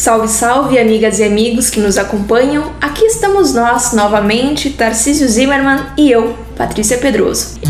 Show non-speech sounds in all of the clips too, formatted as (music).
Salve, salve, amigas e amigos que nos acompanham. Aqui estamos nós novamente, Tarcísio Zimmermann e eu, Patrícia Pedroso.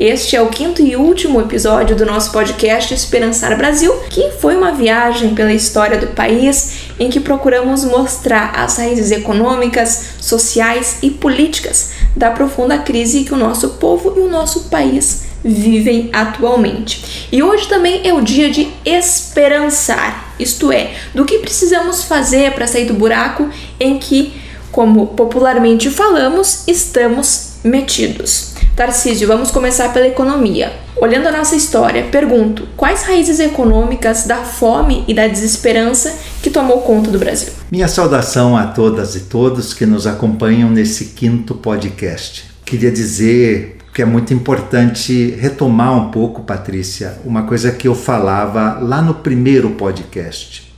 Este é o quinto e último episódio do nosso podcast Esperançar Brasil, que foi uma viagem pela história do país em que procuramos mostrar as raízes econômicas, sociais e políticas da profunda crise que o nosso povo e o nosso país vivem atualmente. E hoje também é o dia de esperançar, isto é, do que precisamos fazer para sair do buraco em que, como popularmente falamos, estamos metidos. Tarcísio, vamos começar pela economia. Olhando a nossa história, pergunto: quais raízes econômicas da fome e da desesperança que tomou conta do Brasil? Minha saudação a todas e todos que nos acompanham nesse quinto podcast. Queria dizer que é muito importante retomar um pouco, Patrícia, uma coisa que eu falava lá no primeiro podcast,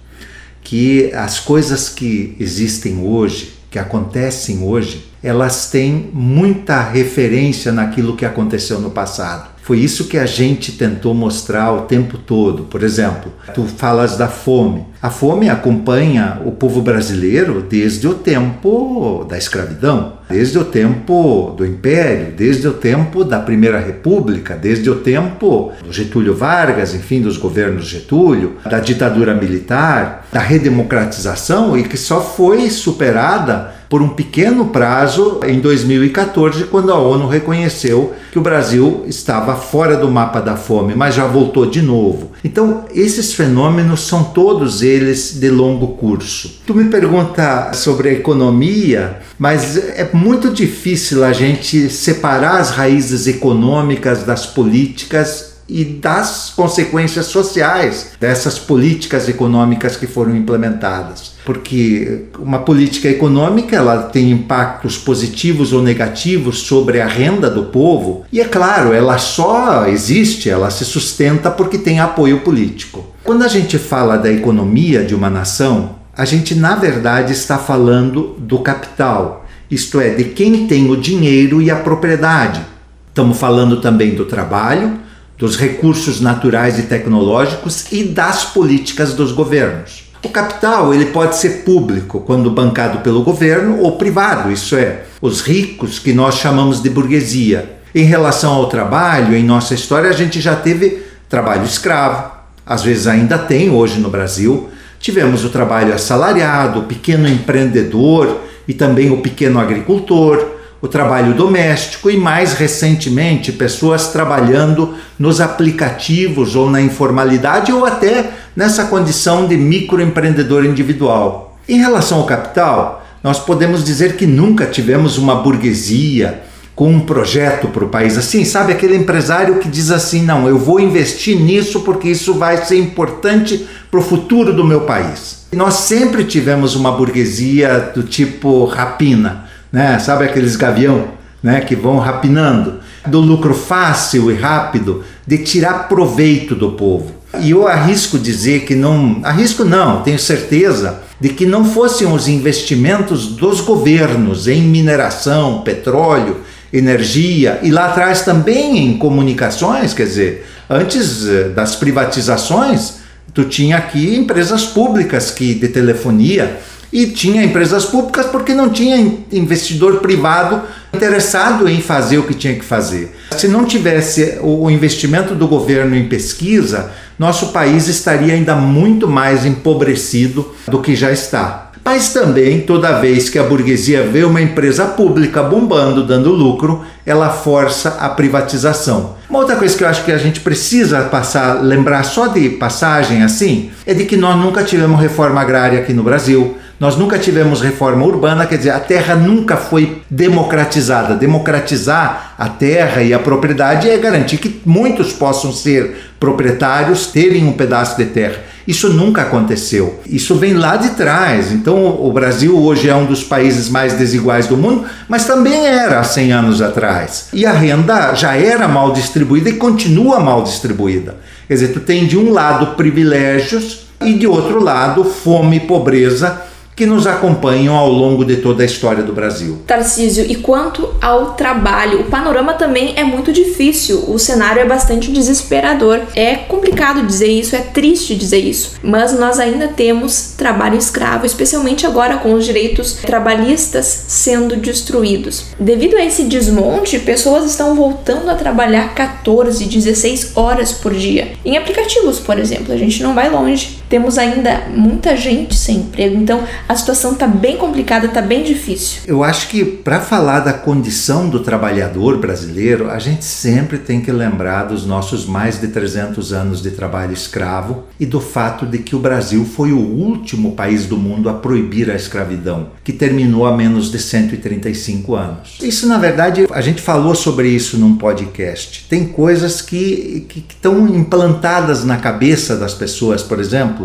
que as coisas que existem hoje, que acontecem hoje, elas têm muita referência naquilo que aconteceu no passado. Foi isso que a gente tentou mostrar o tempo todo. Por exemplo, tu falas da fome. A fome acompanha o povo brasileiro desde o tempo da escravidão, desde o tempo do Império, desde o tempo da Primeira República, desde o tempo do Getúlio Vargas, enfim, dos governos Getúlio, da ditadura militar, da redemocratização e que só foi superada por um pequeno prazo em 2014, quando a ONU reconheceu que o Brasil estava fora do mapa da fome, mas já voltou de novo. Então, esses fenômenos são todos eles de longo curso. Tu me pergunta sobre a economia, mas é muito difícil a gente separar as raízes econômicas das políticas e das consequências sociais dessas políticas econômicas que foram implementadas. Porque uma política econômica ela tem impactos positivos ou negativos sobre a renda do povo, e é claro, ela só existe, ela se sustenta porque tem apoio político. Quando a gente fala da economia de uma nação, a gente na verdade está falando do capital, isto é, de quem tem o dinheiro e a propriedade. Estamos falando também do trabalho, dos recursos naturais e tecnológicos e das políticas dos governos. O capital ele pode ser público quando bancado pelo governo ou privado, isso é, os ricos que nós chamamos de burguesia. Em relação ao trabalho, em nossa história a gente já teve trabalho escravo, às vezes ainda tem hoje no Brasil. Tivemos o trabalho assalariado, o pequeno empreendedor e também o pequeno agricultor o trabalho doméstico e, mais recentemente, pessoas trabalhando nos aplicativos ou na informalidade ou até nessa condição de microempreendedor individual. Em relação ao capital, nós podemos dizer que nunca tivemos uma burguesia com um projeto para o país assim, sabe? Aquele empresário que diz assim: não, eu vou investir nisso porque isso vai ser importante para o futuro do meu país. Nós sempre tivemos uma burguesia do tipo rapina né? Sabe aqueles gavião, né, que vão rapinando, do lucro fácil e rápido, de tirar proveito do povo. E eu arrisco dizer que não, arrisco não, tenho certeza de que não fossem os investimentos dos governos em mineração, petróleo, energia e lá atrás também em comunicações, quer dizer, antes eh, das privatizações, tu tinha aqui empresas públicas que de telefonia e tinha empresas públicas porque não tinha investidor privado interessado em fazer o que tinha que fazer. Se não tivesse o investimento do governo em pesquisa, nosso país estaria ainda muito mais empobrecido do que já está. Mas também, toda vez que a burguesia vê uma empresa pública bombando, dando lucro, ela força a privatização. Uma outra coisa que eu acho que a gente precisa passar, lembrar só de passagem assim, é de que nós nunca tivemos reforma agrária aqui no Brasil. Nós nunca tivemos reforma urbana, quer dizer, a terra nunca foi democratizada. Democratizar a terra e a propriedade é garantir que muitos possam ser proprietários, terem um pedaço de terra. Isso nunca aconteceu. Isso vem lá de trás. Então, o Brasil hoje é um dos países mais desiguais do mundo, mas também era há 100 anos atrás. E a renda já era mal distribuída e continua mal distribuída. Quer dizer, tu tem de um lado privilégios e de outro lado fome e pobreza que nos acompanham ao longo de toda a história do Brasil. Tarcísio, e quanto ao trabalho, o panorama também é muito difícil, o cenário é bastante desesperador. É complicado dizer isso, é triste dizer isso, mas nós ainda temos trabalho escravo, especialmente agora com os direitos trabalhistas sendo destruídos. Devido a esse desmonte, pessoas estão voltando a trabalhar 14, 16 horas por dia. Em aplicativos, por exemplo, a gente não vai longe. Temos ainda muita gente sem emprego, então a situação está bem complicada, está bem difícil. Eu acho que para falar da condição do trabalhador brasileiro, a gente sempre tem que lembrar dos nossos mais de 300 anos de trabalho escravo e do fato de que o Brasil foi o último país do mundo a proibir a escravidão, que terminou há menos de 135 anos. Isso, na verdade, a gente falou sobre isso num podcast. Tem coisas que, estão implantadas na cabeça das pessoas, por exemplo,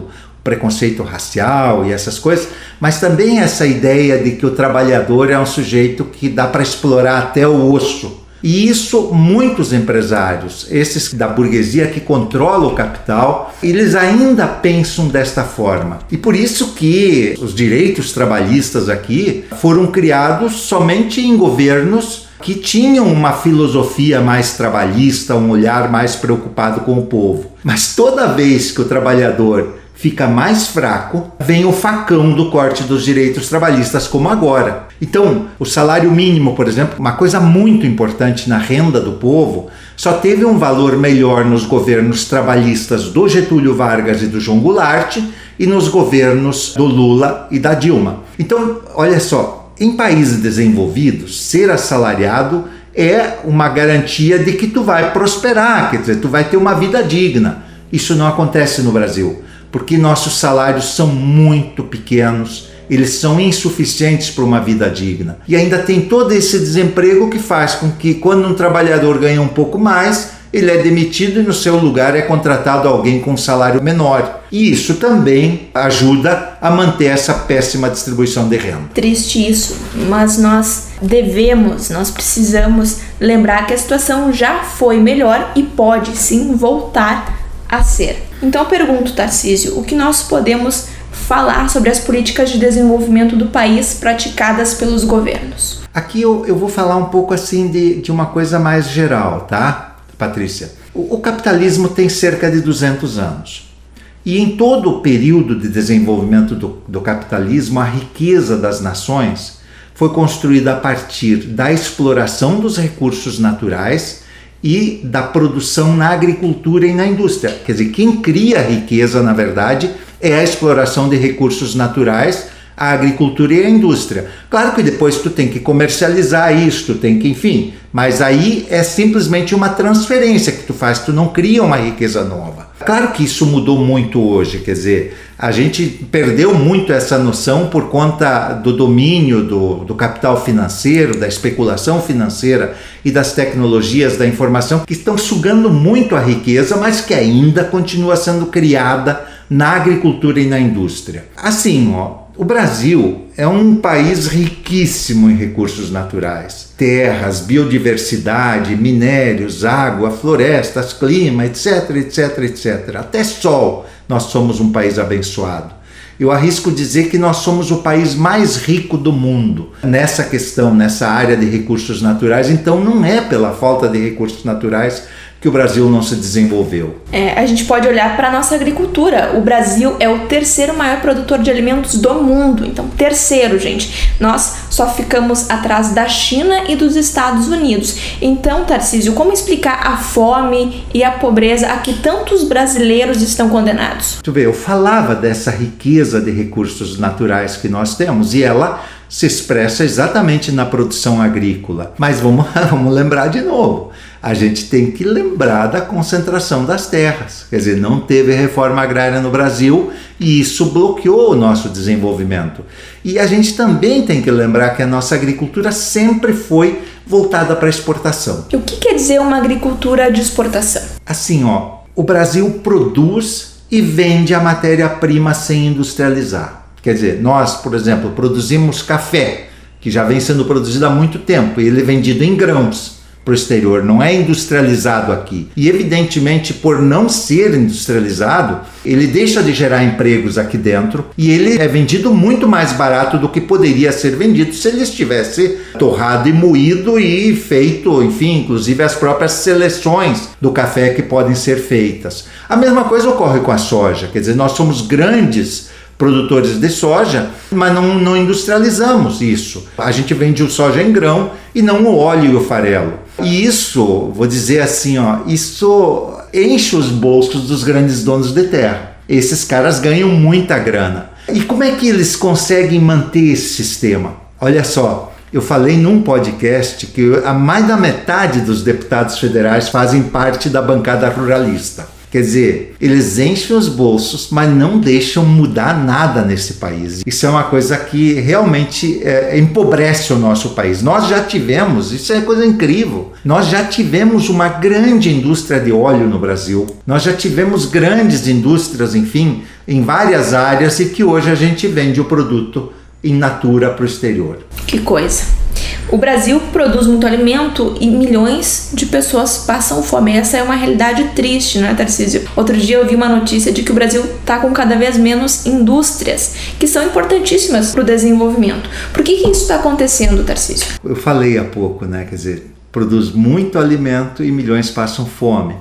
preconceito racial e essas coisas, mas também essa ideia de que o trabalhador é um sujeito que dá para explorar até o osso. E isso muitos empresários, esses da burguesia que controla o capital, eles ainda pensam desta forma. E por isso que os direitos trabalhistas aqui foram criados somente em governos que tinham uma filosofia mais trabalhista, um olhar mais preocupado com o povo. Mas toda vez que o trabalhador fica mais fraco, vem o facão do corte dos direitos trabalhistas, como agora. Então, o salário mínimo, por exemplo, uma coisa muito importante na renda do povo, só teve um valor melhor nos governos trabalhistas do Getúlio Vargas e do João Goulart e nos governos do Lula e da Dilma. Então, olha só, em países desenvolvidos, ser assalariado é uma garantia de que tu vai prosperar, quer dizer, tu vai ter uma vida digna. Isso não acontece no Brasil porque nossos salários são muito pequenos, eles são insuficientes para uma vida digna. E ainda tem todo esse desemprego que faz com que, quando um trabalhador ganha um pouco mais, ele é demitido e no seu lugar é contratado alguém com um salário menor. E isso também ajuda a manter essa péssima distribuição de renda. Triste isso, mas nós devemos, nós precisamos lembrar que a situação já foi melhor e pode sim voltar a ser. Então pergunto, Tarcísio, o que nós podemos falar sobre as políticas de desenvolvimento do país praticadas pelos governos? Aqui eu, eu vou falar um pouco assim de, de uma coisa mais geral, tá, Patrícia? O, o capitalismo tem cerca de 200 anos. E em todo o período de desenvolvimento do, do capitalismo, a riqueza das nações foi construída a partir da exploração dos recursos naturais e da produção na agricultura e na indústria. Quer dizer, quem cria riqueza, na verdade, é a exploração de recursos naturais, a agricultura e a indústria. Claro que depois tu tem que comercializar isso, tem que, enfim, mas aí é simplesmente uma transferência que tu faz, tu não cria uma riqueza nova. Claro que isso mudou muito hoje, quer dizer, a gente perdeu muito essa noção por conta do domínio do, do capital financeiro, da especulação financeira e das tecnologias da informação que estão sugando muito a riqueza, mas que ainda continua sendo criada na agricultura e na indústria. Assim, ó, o Brasil é um país riquíssimo em recursos naturais: terras, biodiversidade, minérios, água, florestas, clima, etc, etc, etc. Até sol, nós somos um país abençoado. Eu arrisco dizer que nós somos o país mais rico do mundo nessa questão, nessa área de recursos naturais. Então, não é pela falta de recursos naturais que o Brasil não se desenvolveu? É, a gente pode olhar para a nossa agricultura. O Brasil é o terceiro maior produtor de alimentos do mundo. Então, terceiro, gente. Nós só ficamos atrás da China e dos Estados Unidos. Então, Tarcísio, como explicar a fome e a pobreza a que tantos brasileiros estão condenados? Tu vê, eu falava dessa riqueza de recursos naturais que nós temos e ela se expressa exatamente na produção agrícola. Mas vamos, (laughs) vamos lembrar de novo a gente tem que lembrar da concentração das terras. Quer dizer, não teve reforma agrária no Brasil e isso bloqueou o nosso desenvolvimento. E a gente também tem que lembrar que a nossa agricultura sempre foi voltada para exportação. E o que quer dizer uma agricultura de exportação? Assim, ó, o Brasil produz e vende a matéria-prima sem industrializar. Quer dizer, nós, por exemplo, produzimos café, que já vem sendo produzido há muito tempo, e ele é vendido em grãos para o exterior, não é industrializado aqui. E evidentemente, por não ser industrializado, ele deixa de gerar empregos aqui dentro e ele é vendido muito mais barato do que poderia ser vendido se ele estivesse torrado e moído e feito, enfim, inclusive as próprias seleções do café que podem ser feitas. A mesma coisa ocorre com a soja, quer dizer, nós somos grandes produtores de soja, mas não, não industrializamos isso. A gente vende o soja em grão e não o óleo e o farelo. E isso, vou dizer assim, ó, isso enche os bolsos dos grandes donos de terra. Esses caras ganham muita grana. E como é que eles conseguem manter esse sistema? Olha só, eu falei num podcast que a mais da metade dos deputados federais fazem parte da bancada ruralista. Quer dizer, eles enchem os bolsos, mas não deixam mudar nada nesse país. Isso é uma coisa que realmente é, empobrece o nosso país. Nós já tivemos, isso é coisa incrível, nós já tivemos uma grande indústria de óleo no Brasil. Nós já tivemos grandes indústrias, enfim, em várias áreas e que hoje a gente vende o produto in natura para o exterior. Que coisa. O Brasil produz muito alimento e milhões de pessoas passam fome. Essa é uma realidade triste, não é, Tarcísio? Outro dia eu vi uma notícia de que o Brasil está com cada vez menos indústrias, que são importantíssimas para o desenvolvimento. Por que, que isso está acontecendo, Tarcísio? Eu falei há pouco, né? Quer dizer, produz muito alimento e milhões passam fome.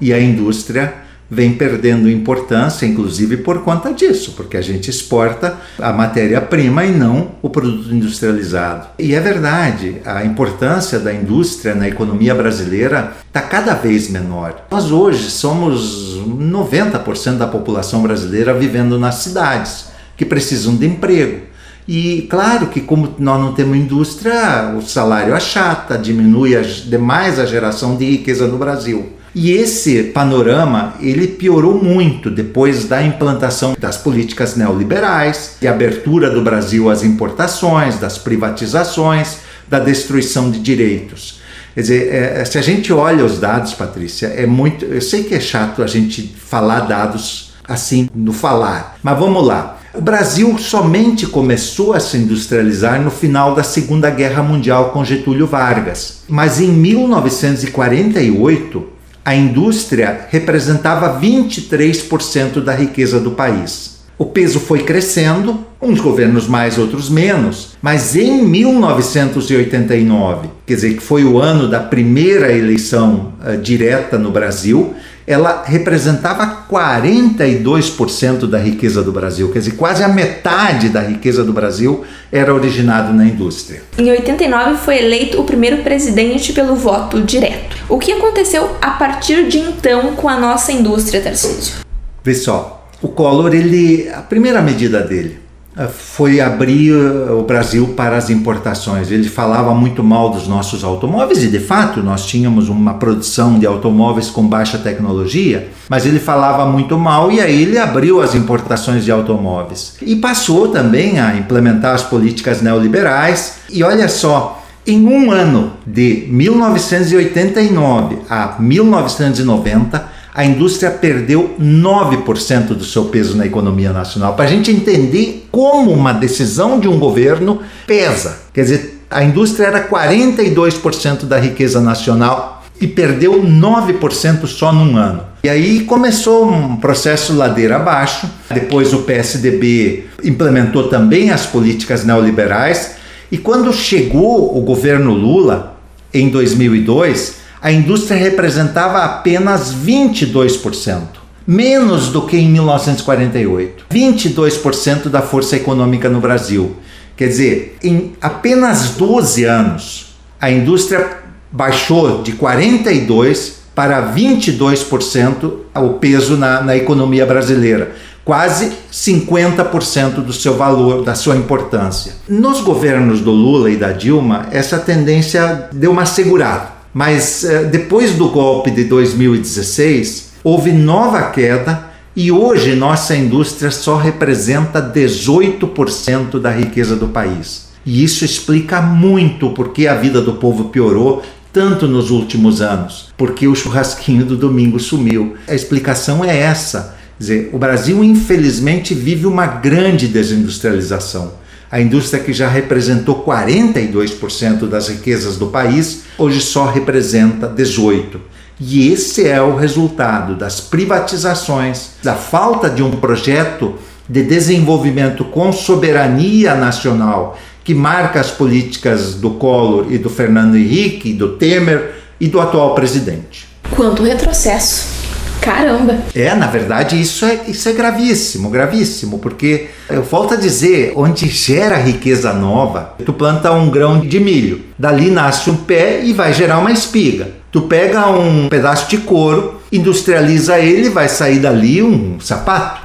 E a indústria vem perdendo importância, inclusive por conta disso, porque a gente exporta a matéria-prima e não o produto industrializado. E é verdade, a importância da indústria na economia brasileira está cada vez menor. Nós hoje somos 90% da população brasileira vivendo nas cidades, que precisam de emprego. E claro que como nós não temos indústria, o salário achata, diminui demais a geração de riqueza no Brasil. E esse panorama ele piorou muito depois da implantação das políticas neoliberais, de abertura do Brasil às importações, das privatizações, da destruição de direitos. Quer dizer, é, é, se a gente olha os dados, Patrícia, é muito. Eu sei que é chato a gente falar dados assim no falar, mas vamos lá. O Brasil somente começou a se industrializar no final da Segunda Guerra Mundial com Getúlio Vargas. Mas em 1948, a indústria representava 23% da riqueza do país. O peso foi crescendo, uns governos mais, outros menos, mas em 1989, quer dizer, que foi o ano da primeira eleição uh, direta no Brasil, ela representava 42% da riqueza do Brasil, quer dizer, quase a metade da riqueza do Brasil era originado na indústria. Em 89 foi eleito o primeiro presidente pelo voto direto. O que aconteceu a partir de então com a nossa indústria, Tarcísio? Vê só, o Collor, ele, a primeira medida dele foi abrir o Brasil para as importações. Ele falava muito mal dos nossos automóveis e, de fato, nós tínhamos uma produção de automóveis com baixa tecnologia, mas ele falava muito mal e aí ele abriu as importações de automóveis. E passou também a implementar as políticas neoliberais. E olha só, em um ano de 1989 a 1990, a indústria perdeu 9% do seu peso na economia nacional. Para a gente entender como uma decisão de um governo pesa. Quer dizer, a indústria era 42% da riqueza nacional e perdeu 9% só num ano. E aí começou um processo ladeira abaixo. Depois o PSDB implementou também as políticas neoliberais. E quando chegou o governo Lula, em 2002, a indústria representava apenas 22%, menos do que em 1948. 22% da força econômica no Brasil. Quer dizer, em apenas 12 anos, a indústria baixou de 42% para 22% o peso na, na economia brasileira quase 50% do seu valor, da sua importância. Nos governos do Lula e da Dilma, essa tendência deu uma segurada. Mas eh, depois do golpe de 2016, houve nova queda e hoje nossa indústria só representa 18% da riqueza do país. E isso explica muito porque a vida do povo piorou tanto nos últimos anos, porque o churrasquinho do domingo sumiu. A explicação é essa. Quer dizer, o Brasil infelizmente vive uma grande desindustrialização. A indústria que já representou 42% das riquezas do país, hoje só representa 18%. E esse é o resultado das privatizações, da falta de um projeto de desenvolvimento com soberania nacional que marca as políticas do Collor e do Fernando Henrique, do Temer e do atual presidente. Quanto retrocesso! Caramba! É, na verdade, isso é, isso é gravíssimo, gravíssimo, porque eu volto a dizer, onde gera riqueza nova, tu planta um grão de milho, dali nasce um pé e vai gerar uma espiga. Tu pega um pedaço de couro, industrializa ele, vai sair dali um sapato,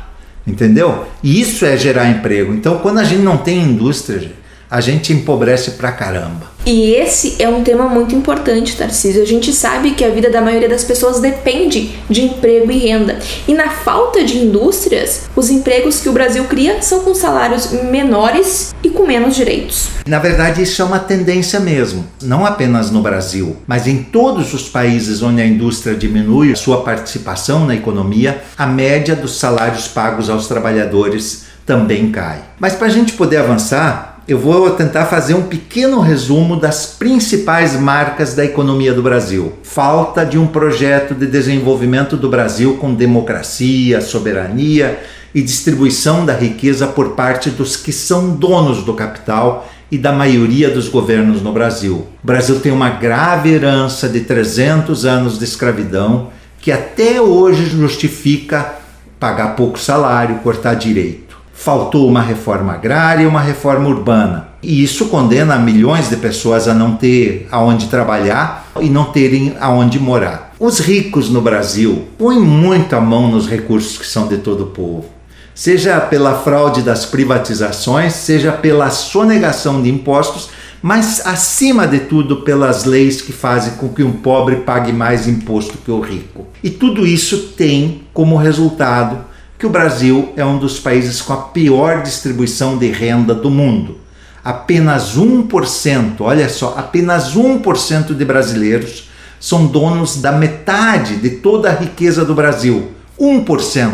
entendeu? E isso é gerar emprego. Então, quando a gente não tem indústria, a gente empobrece pra caramba. E esse é um tema muito importante, Tarcísio. A gente sabe que a vida da maioria das pessoas depende de emprego e renda. E na falta de indústrias, os empregos que o Brasil cria são com salários menores e com menos direitos. Na verdade, isso é uma tendência mesmo, não apenas no Brasil, mas em todos os países onde a indústria diminui sua participação na economia, a média dos salários pagos aos trabalhadores também cai. Mas para a gente poder avançar, eu vou tentar fazer um pequeno resumo das principais marcas da economia do Brasil. Falta de um projeto de desenvolvimento do Brasil com democracia, soberania e distribuição da riqueza por parte dos que são donos do capital e da maioria dos governos no Brasil. O Brasil tem uma grave herança de 300 anos de escravidão que até hoje justifica pagar pouco salário, cortar direito faltou uma reforma agrária e uma reforma urbana. E isso condena milhões de pessoas a não ter aonde trabalhar e não terem aonde morar. Os ricos no Brasil põem muita mão nos recursos que são de todo o povo. Seja pela fraude das privatizações, seja pela sonegação de impostos, mas acima de tudo pelas leis que fazem com que um pobre pague mais imposto que o rico. E tudo isso tem como resultado que o Brasil é um dos países com a pior distribuição de renda do mundo. Apenas 1%, olha só, apenas 1% de brasileiros são donos da metade de toda a riqueza do Brasil. 1%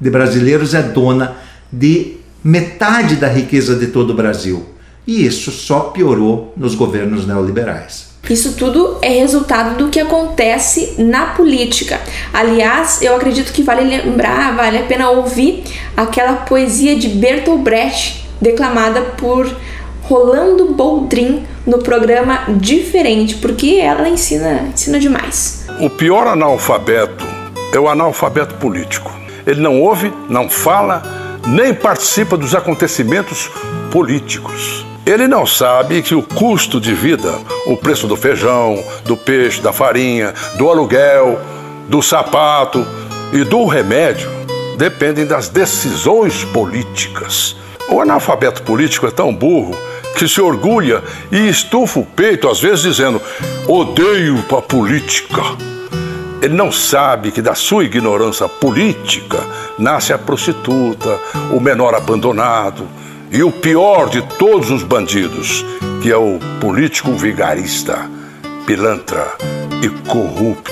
de brasileiros é dona de metade da riqueza de todo o Brasil. E isso só piorou nos governos neoliberais. Isso tudo é resultado do que acontece na política. Aliás, eu acredito que vale lembrar, vale a pena ouvir aquela poesia de Bertolt Brecht, declamada por Rolando Boldrin no programa Diferente, porque ela ensina, ensina demais. O pior analfabeto é o analfabeto político. Ele não ouve, não fala, nem participa dos acontecimentos políticos. Ele não sabe que o custo de vida, o preço do feijão, do peixe, da farinha, do aluguel, do sapato e do remédio dependem das decisões políticas. O analfabeto político é tão burro que se orgulha e estufa o peito, às vezes dizendo: odeio a política. Ele não sabe que da sua ignorância política nasce a prostituta, o menor abandonado e o pior de todos os bandidos, que é o político vigarista, pilantra e corrupto.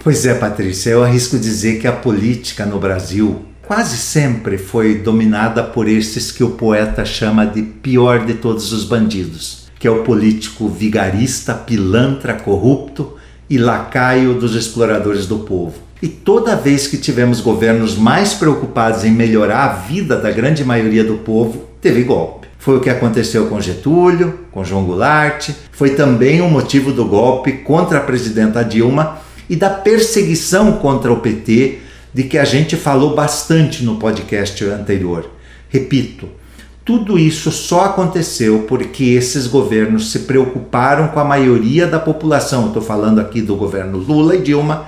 Pois é, Patrícia, eu arrisco dizer que a política no Brasil quase sempre foi dominada por esses que o poeta chama de pior de todos os bandidos, que é o político vigarista, pilantra, corrupto e lacaio dos exploradores do povo. E toda vez que tivemos governos mais preocupados em melhorar a vida da grande maioria do povo, teve golpe. Foi o que aconteceu com Getúlio, com João Goulart, foi também o motivo do golpe contra a presidenta Dilma e da perseguição contra o PT, de que a gente falou bastante no podcast anterior. Repito, tudo isso só aconteceu porque esses governos se preocuparam com a maioria da população. Estou falando aqui do governo Lula e Dilma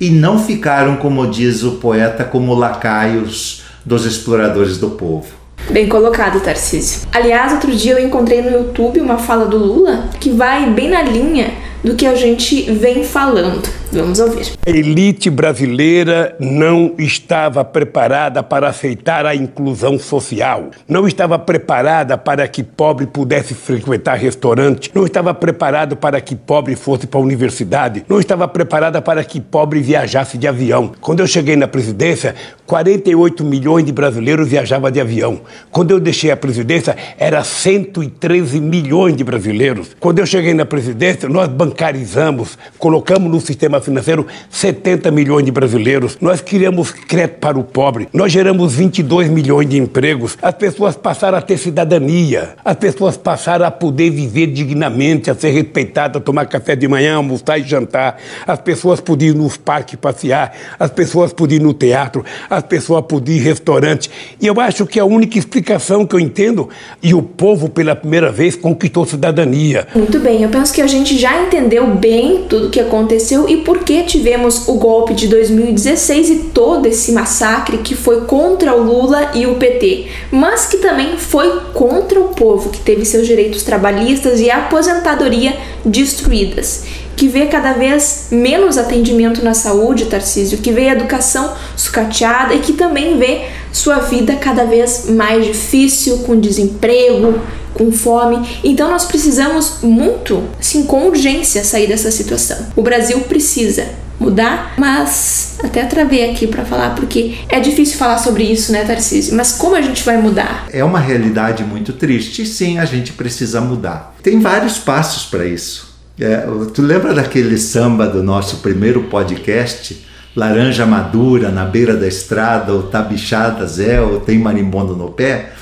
e não ficaram, como diz o poeta, como lacaios dos exploradores do povo. Bem colocado, Tarcísio. Aliás, outro dia eu encontrei no YouTube uma fala do Lula que vai bem na linha do que a gente vem falando. Vamos ouvir. A elite brasileira não estava preparada para aceitar a inclusão social, não estava preparada para que pobre pudesse frequentar restaurante, não estava preparado para que pobre fosse para a universidade, não estava preparada para que pobre viajasse de avião. Quando eu cheguei na presidência, 48 milhões de brasileiros viajavam de avião. Quando eu deixei a presidência, era 113 milhões de brasileiros. Quando eu cheguei na presidência, nós bancarizamos, colocamos no sistema financeiro 70 milhões de brasileiros. Nós criamos crédito para o pobre. Nós geramos 22 milhões de empregos. As pessoas passaram a ter cidadania. As pessoas passaram a poder viver dignamente, a ser respeitadas, a tomar café de manhã, almoçar e jantar. As pessoas podiam ir nos parques passear. As pessoas podiam ir no teatro. As as pessoas podiam ir restaurante. E eu acho que a única explicação que eu entendo, e o povo pela primeira vez conquistou cidadania. Muito bem, eu penso que a gente já entendeu bem tudo o que aconteceu e por que tivemos o golpe de 2016 e todo esse massacre que foi contra o Lula e o PT, mas que também foi contra o povo que teve seus direitos trabalhistas e aposentadoria destruídas que vê cada vez menos atendimento na saúde, Tarcísio, que vê a educação sucateada e que também vê sua vida cada vez mais difícil, com desemprego, com fome. Então nós precisamos muito, assim, com urgência sair dessa situação. O Brasil precisa mudar, mas até travei aqui para falar porque é difícil falar sobre isso, né, Tarcísio? Mas como a gente vai mudar? É uma realidade muito triste, sim, a gente precisa mudar. Tem vários passos para isso. É, tu lembra daquele samba do nosso primeiro podcast? Laranja madura na beira da estrada, ou tá bichada Zé, ou tem marimbondo no pé?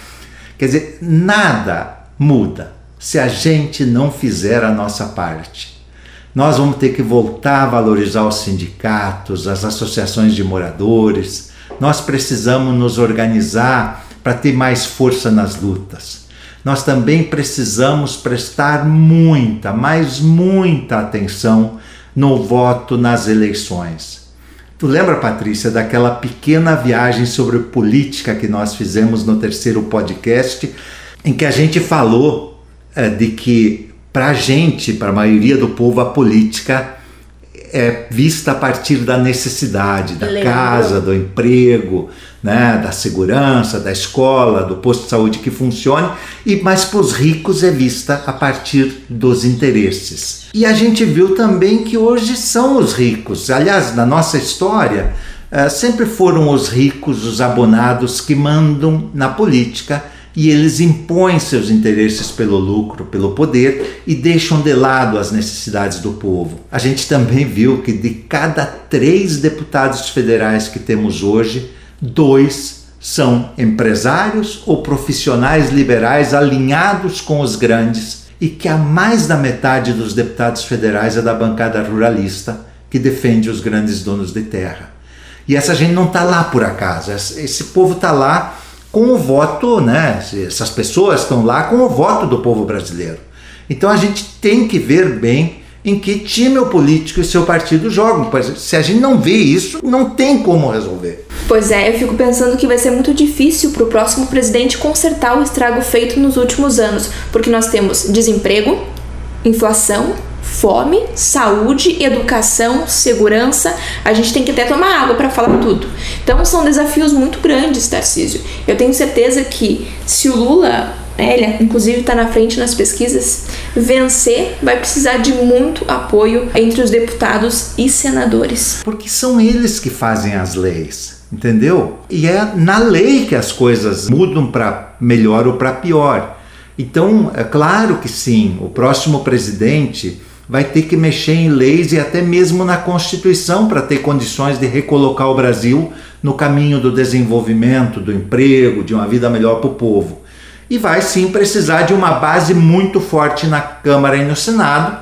Quer dizer, nada muda se a gente não fizer a nossa parte. Nós vamos ter que voltar a valorizar os sindicatos, as associações de moradores. Nós precisamos nos organizar para ter mais força nas lutas nós também precisamos prestar muita, mas muita atenção no voto nas eleições. Tu lembra, Patrícia, daquela pequena viagem sobre política que nós fizemos no terceiro podcast, em que a gente falou é, de que, para a gente, para a maioria do povo, a política é vista a partir da necessidade, da casa, do emprego, né, da segurança, da escola, do posto de saúde que funcione, e mas para os ricos é vista a partir dos interesses. E a gente viu também que hoje são os ricos. Aliás, na nossa história, uh, sempre foram os ricos, os abonados que mandam na política e eles impõem seus interesses pelo lucro, pelo poder e deixam de lado as necessidades do povo. A gente também viu que de cada três deputados federais que temos hoje, dois são empresários ou profissionais liberais alinhados com os grandes e que a mais da metade dos deputados federais é da bancada ruralista que defende os grandes donos de terra. E essa gente não está lá por acaso, esse povo está lá com o voto, né? Essas pessoas estão lá com o voto do povo brasileiro. Então a gente tem que ver bem em que time o político e seu partido jogam. Se a gente não vê isso, não tem como resolver. Pois é, eu fico pensando que vai ser muito difícil para o próximo presidente consertar o estrago feito nos últimos anos, porque nós temos desemprego, inflação, fome, saúde, educação, segurança. A gente tem que até tomar água para falar tudo. Então são desafios muito grandes, Tarcísio. Eu tenho certeza que se o Lula, né, ele inclusive está na frente nas pesquisas, vencer, vai precisar de muito apoio entre os deputados e senadores. Porque são eles que fazem as leis. Entendeu? E é na lei que as coisas mudam para melhor ou para pior. Então, é claro que sim, o próximo presidente vai ter que mexer em leis e até mesmo na Constituição para ter condições de recolocar o Brasil no caminho do desenvolvimento, do emprego, de uma vida melhor para o povo. E vai sim precisar de uma base muito forte na Câmara e no Senado,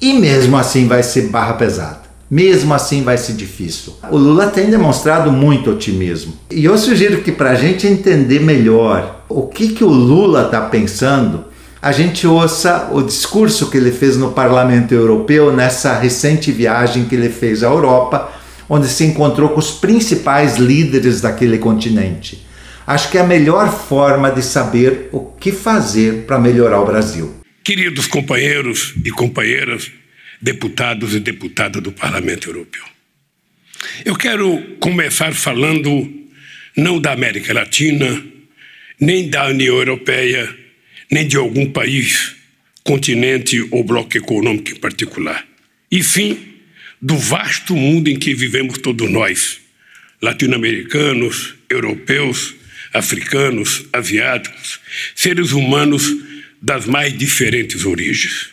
e mesmo assim vai ser barra pesada. Mesmo assim vai ser difícil. O Lula tem demonstrado muito otimismo. E eu sugiro que para a gente entender melhor o que, que o Lula está pensando, a gente ouça o discurso que ele fez no Parlamento Europeu nessa recente viagem que ele fez à Europa, onde se encontrou com os principais líderes daquele continente. Acho que é a melhor forma de saber o que fazer para melhorar o Brasil. Queridos companheiros e companheiras, deputados e deputadas do Parlamento Europeu. Eu quero começar falando não da América Latina, nem da União Europeia, nem de algum país, continente ou bloco econômico em particular, e sim do vasto mundo em que vivemos todos nós, latino-americanos, europeus, africanos, asiáticos, seres humanos das mais diferentes origens.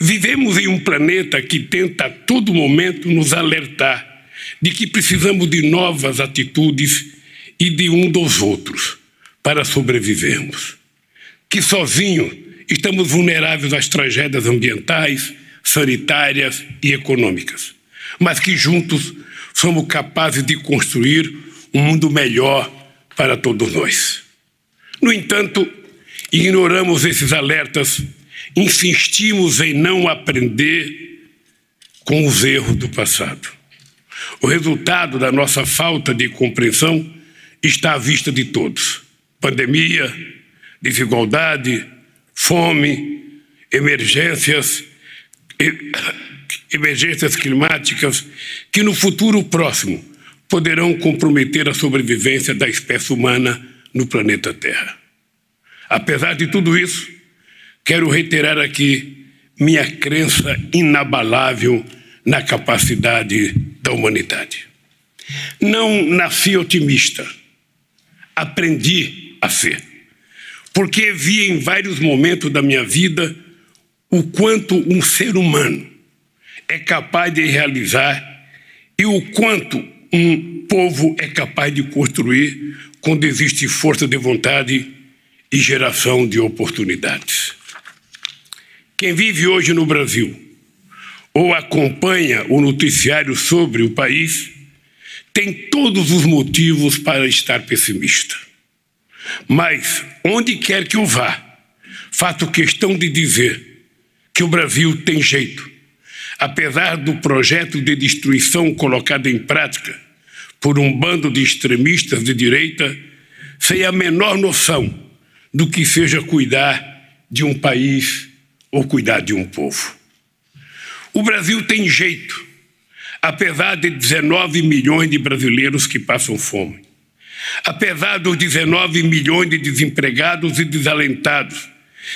Vivemos em um planeta que tenta a todo momento nos alertar de que precisamos de novas atitudes e de um dos outros para sobrevivermos. Que sozinhos estamos vulneráveis às tragédias ambientais, sanitárias e econômicas, mas que juntos somos capazes de construir um mundo melhor para todos nós. No entanto, ignoramos esses alertas, insistimos em não aprender com os erros do passado. O resultado da nossa falta de compreensão está à vista de todos: pandemia, desigualdade, fome, emergências, emergências climáticas que no futuro próximo poderão comprometer a sobrevivência da espécie humana no planeta Terra. Apesar de tudo isso, quero reiterar aqui minha crença inabalável na capacidade da humanidade. Não nasci otimista, aprendi a ser, porque vi em vários momentos da minha vida o quanto um ser humano é capaz de realizar e o quanto um povo é capaz de construir quando existe força de vontade e geração de oportunidades. Quem vive hoje no Brasil ou acompanha o noticiário sobre o país tem todos os motivos para estar pessimista. Mas, onde quer que eu vá, faço questão de dizer que o Brasil tem jeito. Apesar do projeto de destruição colocado em prática por um bando de extremistas de direita, sem a menor noção do que seja cuidar de um país ou cuidar de um povo. O Brasil tem jeito, apesar de 19 milhões de brasileiros que passam fome, apesar dos 19 milhões de desempregados e desalentados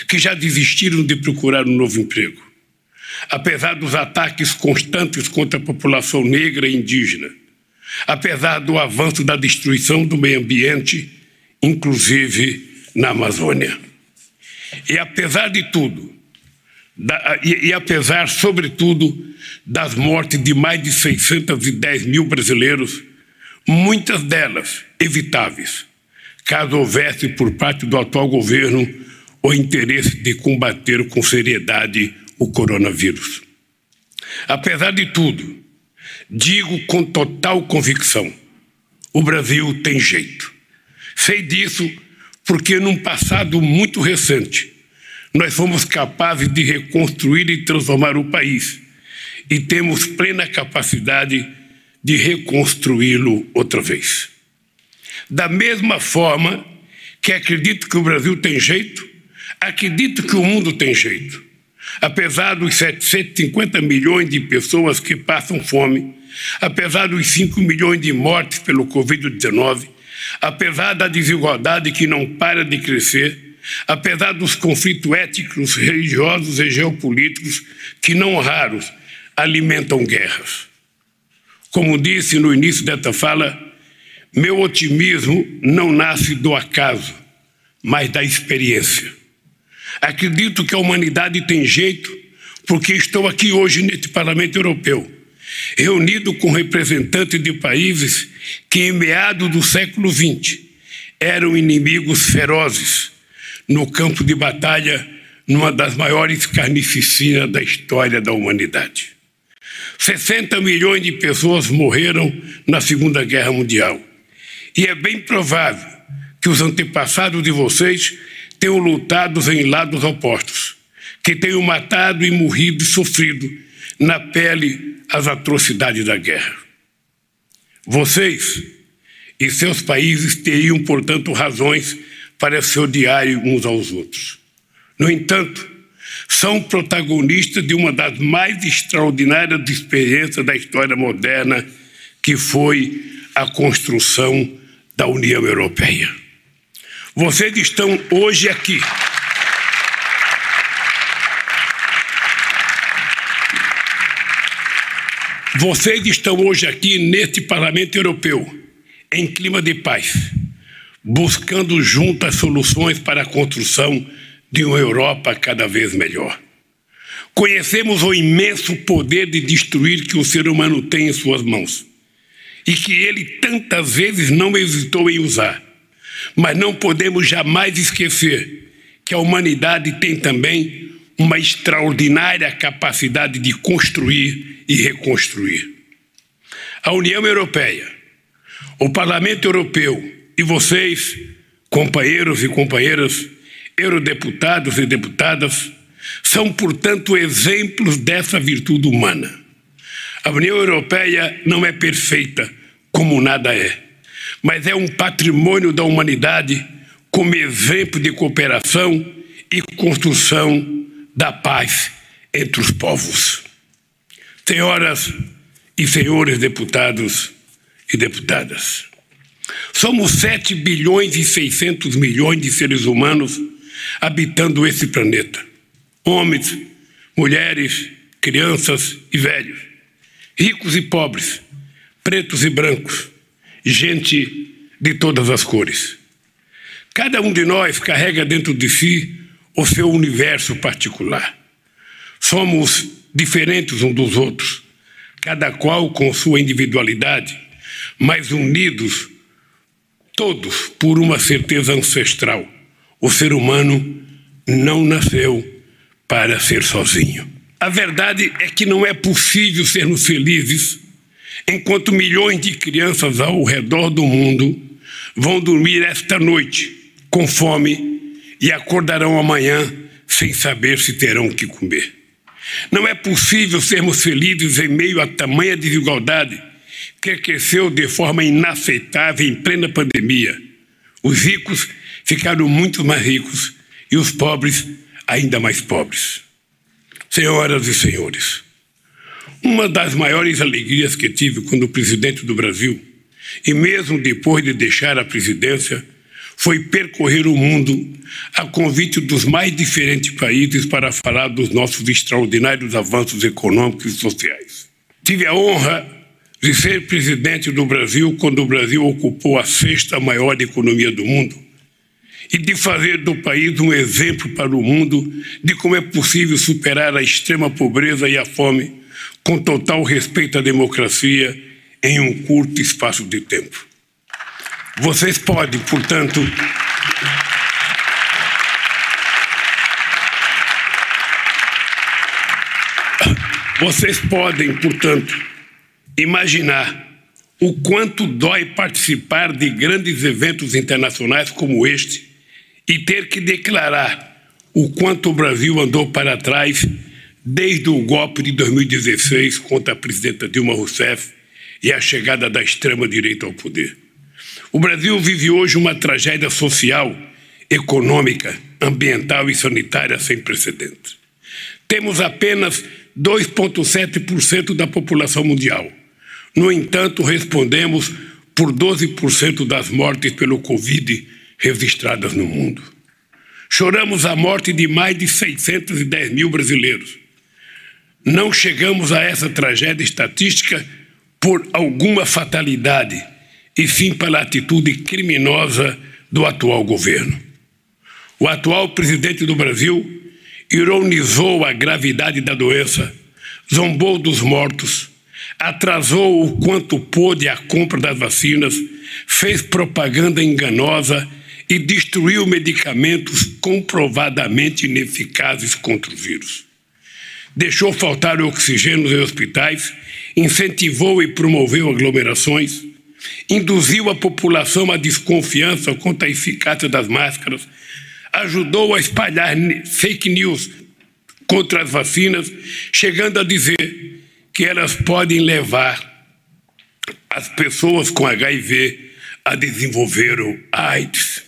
que já desistiram de procurar um novo emprego, apesar dos ataques constantes contra a população negra e indígena, apesar do avanço da destruição do meio ambiente, inclusive na Amazônia. E apesar de tudo, da, e, e, apesar, sobretudo, das mortes de mais de 610 mil brasileiros, muitas delas evitáveis, caso houvesse por parte do atual governo o interesse de combater com seriedade o coronavírus. Apesar de tudo, digo com total convicção: o Brasil tem jeito. Sei disso porque, num passado muito recente, nós fomos capazes de reconstruir e transformar o país e temos plena capacidade de reconstruí-lo outra vez. Da mesma forma que acredito que o Brasil tem jeito, acredito que o mundo tem jeito. Apesar dos 750 milhões de pessoas que passam fome, apesar dos 5 milhões de mortes pelo Covid-19, apesar da desigualdade que não para de crescer, apesar dos conflitos étnicos, religiosos e geopolíticos que, não raros, alimentam guerras. Como disse no início desta fala, meu otimismo não nasce do acaso, mas da experiência. Acredito que a humanidade tem jeito porque estou aqui hoje neste Parlamento Europeu, reunido com representantes de países que, em meados do século XX, eram inimigos ferozes no campo de batalha numa das maiores carnificinas da história da humanidade. 60 milhões de pessoas morreram na Segunda Guerra Mundial. E é bem provável que os antepassados de vocês tenham lutado em lados opostos, que tenham matado e morrido e sofrido na pele as atrocidades da guerra. Vocês e seus países teriam, portanto, razões para se odiarem uns aos outros. No entanto, são protagonistas de uma das mais extraordinárias experiências da história moderna, que foi a construção da União Europeia. Vocês estão hoje aqui. Vocês estão hoje aqui neste Parlamento Europeu, em clima de paz, buscando juntas soluções para a construção de uma Europa cada vez melhor. Conhecemos o imenso poder de destruir que o ser humano tem em suas mãos e que ele tantas vezes não hesitou em usar. Mas não podemos jamais esquecer que a humanidade tem também uma extraordinária capacidade de construir e reconstruir. A União Europeia, o Parlamento Europeu e vocês, companheiros e companheiras, eurodeputados e deputadas, são, portanto, exemplos dessa virtude humana. A União Europeia não é perfeita, como nada é, mas é um patrimônio da humanidade como exemplo de cooperação e construção da paz entre os povos. Senhoras e senhores deputados e deputadas, somos 7 bilhões e 600 milhões de seres humanos habitando esse planeta. Homens, mulheres, crianças e velhos, ricos e pobres, pretos e brancos, gente de todas as cores. Cada um de nós carrega dentro de si o seu universo particular. Somos diferentes uns dos outros, cada qual com sua individualidade, mas unidos todos por uma certeza ancestral o ser humano não nasceu para ser sozinho. A verdade é que não é possível sermos felizes enquanto milhões de crianças ao redor do mundo vão dormir esta noite com fome e acordarão amanhã sem saber se terão o que comer. Não é possível sermos felizes em meio a tamanha desigualdade que cresceu de forma inaceitável em plena pandemia. Os ricos ficaram muito mais ricos e os pobres ainda mais pobres. Senhoras e senhores, uma das maiores alegrias que tive quando presidente do Brasil, e mesmo depois de deixar a presidência, foi percorrer o mundo a convite dos mais diferentes países para falar dos nossos extraordinários avanços econômicos e sociais. Tive a honra de ser presidente do Brasil quando o Brasil ocupou a sexta maior economia do mundo e de fazer do país um exemplo para o mundo de como é possível superar a extrema pobreza e a fome com total respeito à democracia em um curto espaço de tempo. Vocês podem, portanto, vocês podem, portanto, imaginar o quanto dói participar de grandes eventos internacionais como este e ter que declarar o quanto o Brasil andou para trás desde o golpe de 2016 contra a presidenta Dilma Rousseff e a chegada da extrema-direita ao poder. O Brasil vive hoje uma tragédia social, econômica, ambiental e sanitária sem precedentes. Temos apenas 2,7% da população mundial. No entanto, respondemos por 12% das mortes pelo Covid registradas no mundo. Choramos a morte de mais de 610 mil brasileiros. Não chegamos a essa tragédia estatística por alguma fatalidade, e sim pela atitude criminosa do atual governo. O atual presidente do Brasil ironizou a gravidade da doença, zombou dos mortos, atrasou o quanto pôde a compra das vacinas, fez propaganda enganosa e destruiu medicamentos comprovadamente ineficazes contra o vírus. Deixou faltar oxigênio em hospitais, incentivou e promoveu aglomerações, induziu a população à desconfiança quanto à eficácia das máscaras, ajudou a espalhar fake news contra as vacinas, chegando a dizer que elas podem levar as pessoas com HIV a desenvolver o AIDS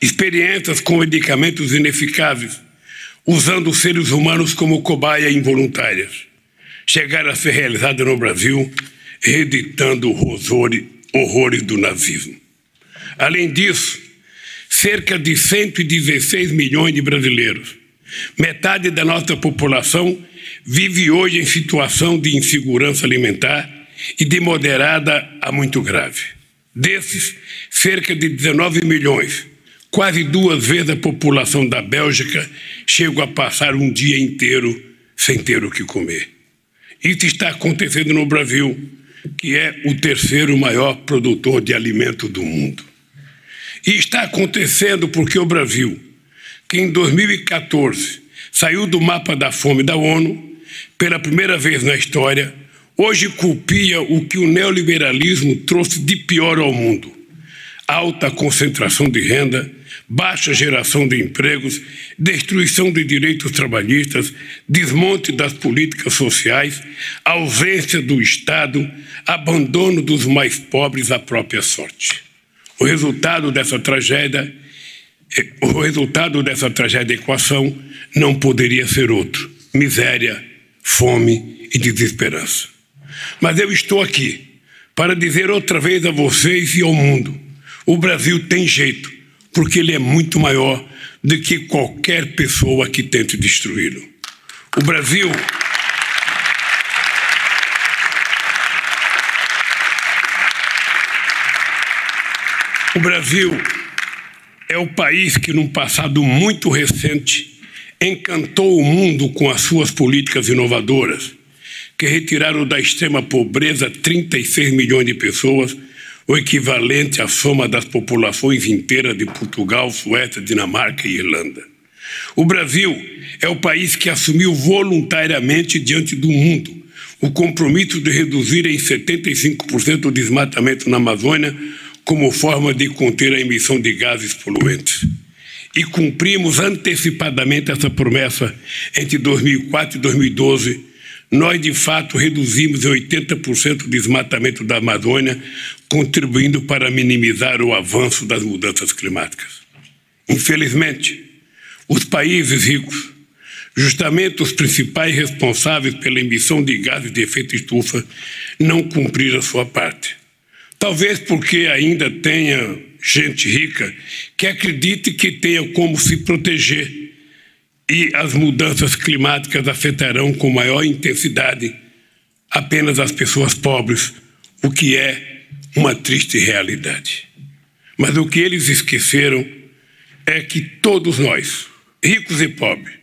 experiências com medicamentos ineficazes, usando seres humanos como cobaia involuntárias, chegaram a ser realizada no Brasil, reeditando horrores do nazismo. Além disso, cerca de 116 milhões de brasileiros, metade da nossa população, vive hoje em situação de insegurança alimentar e de moderada a muito grave. Desses, cerca de 19 milhões, quase duas vezes a população da Bélgica, chegam a passar um dia inteiro sem ter o que comer. Isso está acontecendo no Brasil, que é o terceiro maior produtor de alimento do mundo. E está acontecendo porque o Brasil, que em 2014 saiu do mapa da fome da ONU, pela primeira vez na história, hoje culpia o que o neoliberalismo trouxe de pior ao mundo: alta concentração de renda, baixa geração de empregos, destruição de direitos trabalhistas, desmonte das políticas sociais, ausência do Estado, abandono dos mais pobres à própria sorte. O resultado dessa tragédia, eh, o resultado dessa tragédia equação não poderia ser outro: miséria, fome e desesperança. Mas eu estou aqui para dizer outra vez a vocês e ao mundo: o Brasil tem jeito, porque ele é muito maior do que qualquer pessoa que tente destruí-lo. O Brasil O Brasil é o país que, num passado muito recente, encantou o mundo com as suas políticas inovadoras, que retiraram da extrema pobreza 36 milhões de pessoas, o equivalente à soma das populações inteiras de Portugal, Suécia, Dinamarca e Irlanda. O Brasil é o país que assumiu voluntariamente diante do mundo o compromisso de reduzir em 75% o desmatamento na Amazônia como forma de conter a emissão de gases poluentes. E cumprimos antecipadamente essa promessa entre 2004 e 2012. Nós, de fato, reduzimos em 80% o desmatamento da Amazônia, contribuindo para minimizar o avanço das mudanças climáticas. Infelizmente, os países ricos, justamente os principais responsáveis pela emissão de gases de efeito estufa, não cumpriram a sua parte. Talvez porque ainda tenha gente rica que acredite que tenha como se proteger e as mudanças climáticas afetarão com maior intensidade apenas as pessoas pobres, o que é uma triste realidade. Mas o que eles esqueceram é que todos nós, ricos e pobres,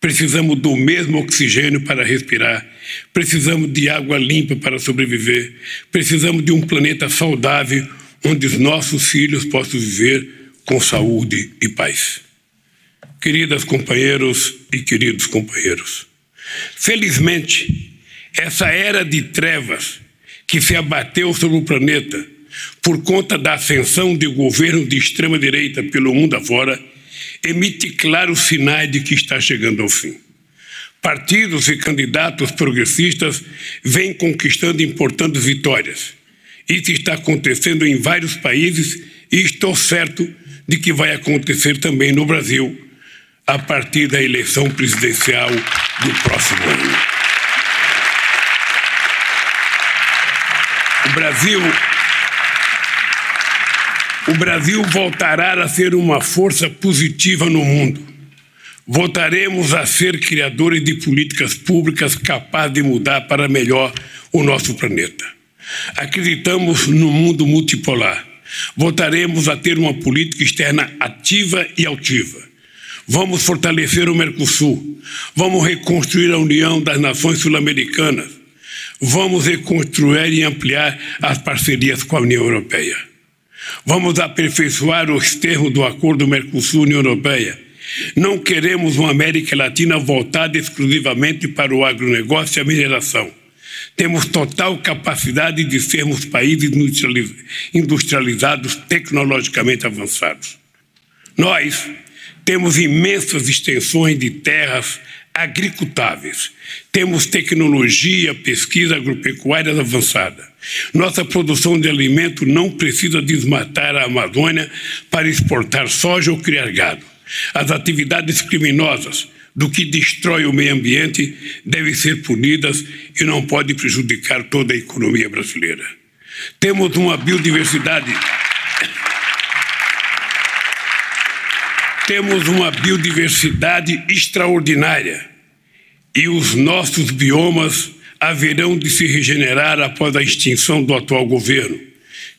Precisamos do mesmo oxigênio para respirar, precisamos de água limpa para sobreviver, precisamos de um planeta saudável onde os nossos filhos possam viver com saúde e paz. Queridas companheiros e queridos companheiros, felizmente, essa era de trevas que se abateu sobre o planeta por conta da ascensão de governos de extrema-direita pelo mundo afora emite claros sinais de que está chegando ao fim. Partidos e candidatos progressistas vêm conquistando importantes vitórias. Isso está acontecendo em vários países e estou certo de que vai acontecer também no Brasil a partir da eleição presidencial do próximo ano. Brasil o Brasil voltará a ser uma força positiva no mundo. Voltaremos a ser criadores de políticas públicas capazes de mudar para melhor o nosso planeta. Acreditamos no mundo multipolar. Voltaremos a ter uma política externa ativa e altiva. Vamos fortalecer o Mercosul. Vamos reconstruir a União das Nações Sul-Americanas. Vamos reconstruir e ampliar as parcerias com a União Europeia. Vamos aperfeiçoar os termos do acordo Mercosul-União Europeia. Não queremos uma América Latina voltada exclusivamente para o agronegócio e a mineração. Temos total capacidade de sermos países industrializados, tecnologicamente avançados. Nós temos imensas extensões de terras agricultáveis. Temos tecnologia, pesquisa agropecuária avançada. Nossa produção de alimento não precisa desmatar a Amazônia para exportar soja ou criar gado. As atividades criminosas, do que destrói o meio ambiente devem ser punidas e não podem prejudicar toda a economia brasileira. Temos uma biodiversidade. Temos uma biodiversidade extraordinária e os nossos biomas haverão de se regenerar após a extinção do atual governo,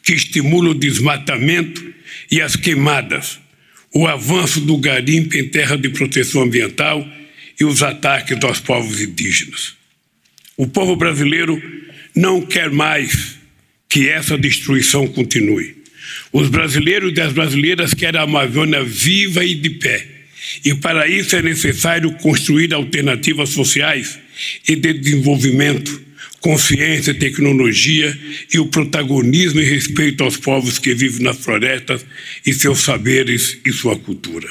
que estimula o desmatamento e as queimadas o avanço do garimpo em terra de proteção ambiental e os ataques aos povos indígenas. O povo brasileiro não quer mais que essa destruição continue. Os brasileiros e as brasileiras querem a Amazônia viva e de pé. E para isso é necessário construir alternativas sociais e de desenvolvimento consciência, tecnologia e o protagonismo e respeito aos povos que vivem nas florestas e seus saberes e sua cultura.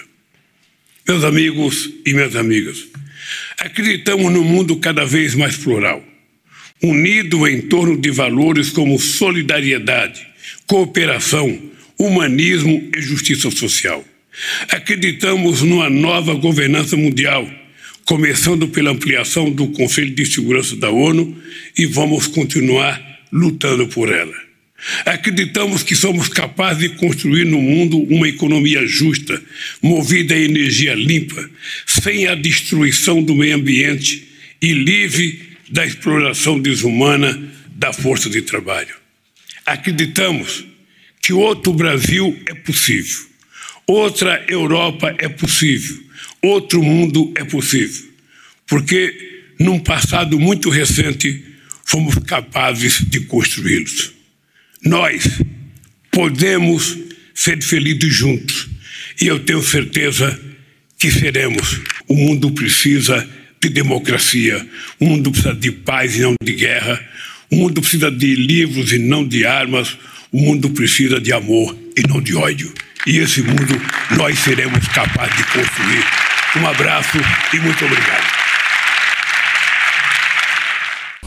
Meus amigos e minhas amigas, acreditamos num mundo cada vez mais plural, unido em torno de valores como solidariedade, cooperação, humanismo e justiça social. Acreditamos numa nova governança mundial começando pela ampliação do Conselho de Segurança da ONU e vamos continuar lutando por ela. Acreditamos que somos capazes de construir no mundo uma economia justa, movida a energia limpa, sem a destruição do meio ambiente e livre da exploração desumana da força de trabalho. Acreditamos que outro Brasil é possível, outra Europa é possível, outro mundo é possível. Porque num passado muito recente fomos capazes de construí-los. Nós podemos ser felizes juntos e eu tenho certeza que seremos. O mundo precisa de democracia, o mundo precisa de paz e não de guerra, o mundo precisa de livros e não de armas, o mundo precisa de amor e não de ódio. E esse mundo nós seremos capazes de construir. Um abraço e muito obrigado.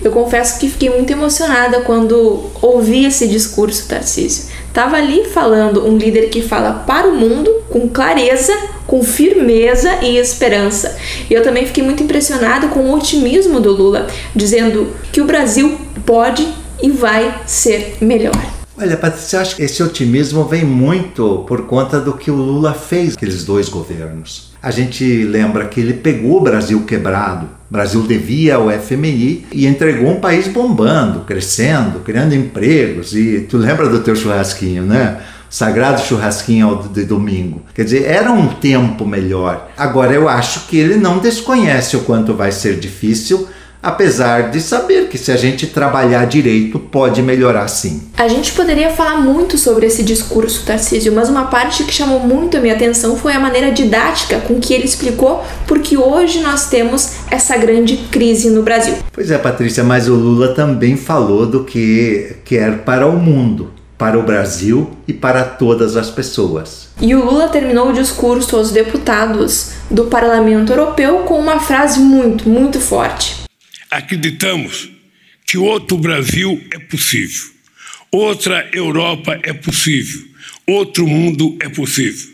Eu confesso que fiquei muito emocionada quando ouvi esse discurso, Tarcísio. Tava ali falando um líder que fala para o mundo com clareza, com firmeza e esperança. E eu também fiquei muito impressionada com o otimismo do Lula, dizendo que o Brasil pode e vai ser melhor. Olha, Patrícia, acho que esse otimismo vem muito por conta do que o Lula fez aqueles dois governos. A gente lembra que ele pegou o Brasil quebrado, o Brasil devia ao FMI e entregou um país bombando, crescendo, criando empregos. E tu lembra do teu churrasquinho, né? sagrado churrasquinho de domingo. Quer dizer, era um tempo melhor. Agora eu acho que ele não desconhece o quanto vai ser difícil apesar de saber que se a gente trabalhar direito pode melhorar sim. A gente poderia falar muito sobre esse discurso, Tarcísio, mas uma parte que chamou muito a minha atenção foi a maneira didática com que ele explicou porque hoje nós temos essa grande crise no Brasil. Pois é, Patrícia, mas o Lula também falou do que quer para o mundo para o Brasil e para todas as pessoas. E o Lula terminou o discurso aos deputados do Parlamento Europeu com uma frase muito, muito forte acreditamos que outro Brasil é possível, outra Europa é possível, outro mundo é possível,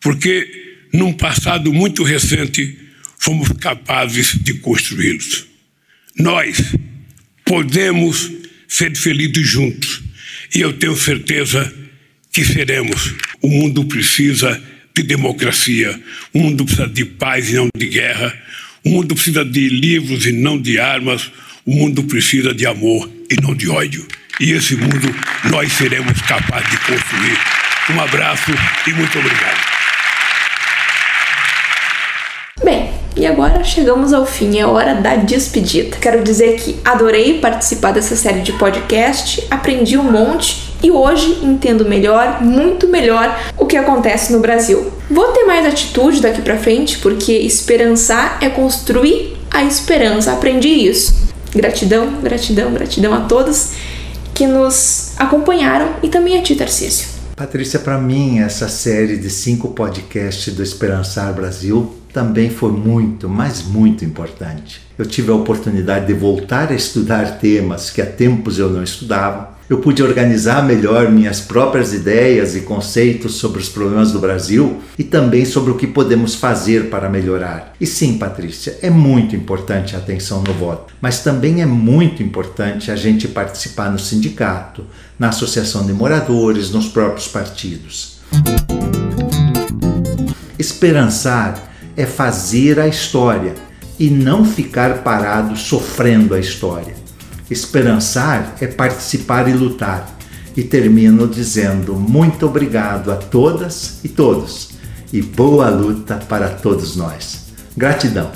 porque num passado muito recente fomos capazes de construí-los. Nós podemos ser felizes juntos. E eu tenho certeza que seremos. O mundo precisa de democracia, o mundo precisa de paz e não de guerra, o mundo precisa de livros e não de armas. O mundo precisa de amor e não de ódio. E esse mundo nós seremos capazes de construir. Um abraço e muito obrigado. Bem, e agora chegamos ao fim, é hora da despedida. Quero dizer que adorei participar dessa série de podcast, aprendi um monte e hoje entendo melhor, muito melhor, o que acontece no Brasil. Vou ter mais atitude daqui para frente, porque esperançar é construir a esperança. Aprendi isso. Gratidão, gratidão, gratidão a todos que nos acompanharam e também a ti, Tarcísio. Patrícia, para mim, essa série de cinco podcasts do Esperançar Brasil também foi muito, mas muito importante. Eu tive a oportunidade de voltar a estudar temas que há tempos eu não estudava eu pude organizar melhor minhas próprias ideias e conceitos sobre os problemas do Brasil e também sobre o que podemos fazer para melhorar. E sim, Patrícia, é muito importante a atenção no voto, mas também é muito importante a gente participar no sindicato, na associação de moradores, nos próprios partidos. Esperançar é fazer a história e não ficar parado sofrendo a história. Esperançar é participar e lutar. E termino dizendo muito obrigado a todas e todos e boa luta para todos nós. Gratidão.